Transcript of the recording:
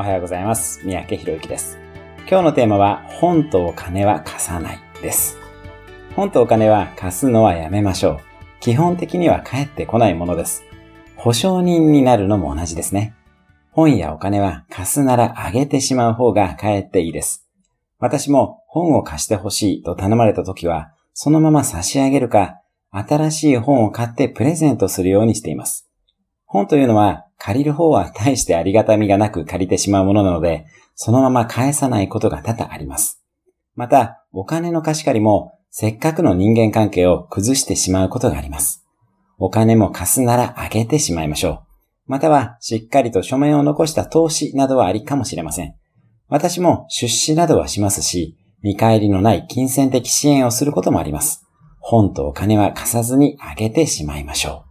おはようございます。三宅博之です。今日のテーマは、本とお金は貸さないです。本とお金は貸すのはやめましょう。基本的には返ってこないものです。保証人になるのも同じですね。本やお金は貸すならあげてしまう方がかえっていいです。私も本を貸してほしいと頼まれた時は、そのまま差し上げるか、新しい本を買ってプレゼントするようにしています。本というのは借りる方は大してありがたみがなく借りてしまうものなので、そのまま返さないことが多々あります。また、お金の貸し借りもせっかくの人間関係を崩してしまうことがあります。お金も貸すならあげてしまいましょう。または、しっかりと書面を残した投資などはありかもしれません。私も出資などはしますし、見返りのない金銭的支援をすることもあります。本とお金は貸さずにあげてしまいましょう。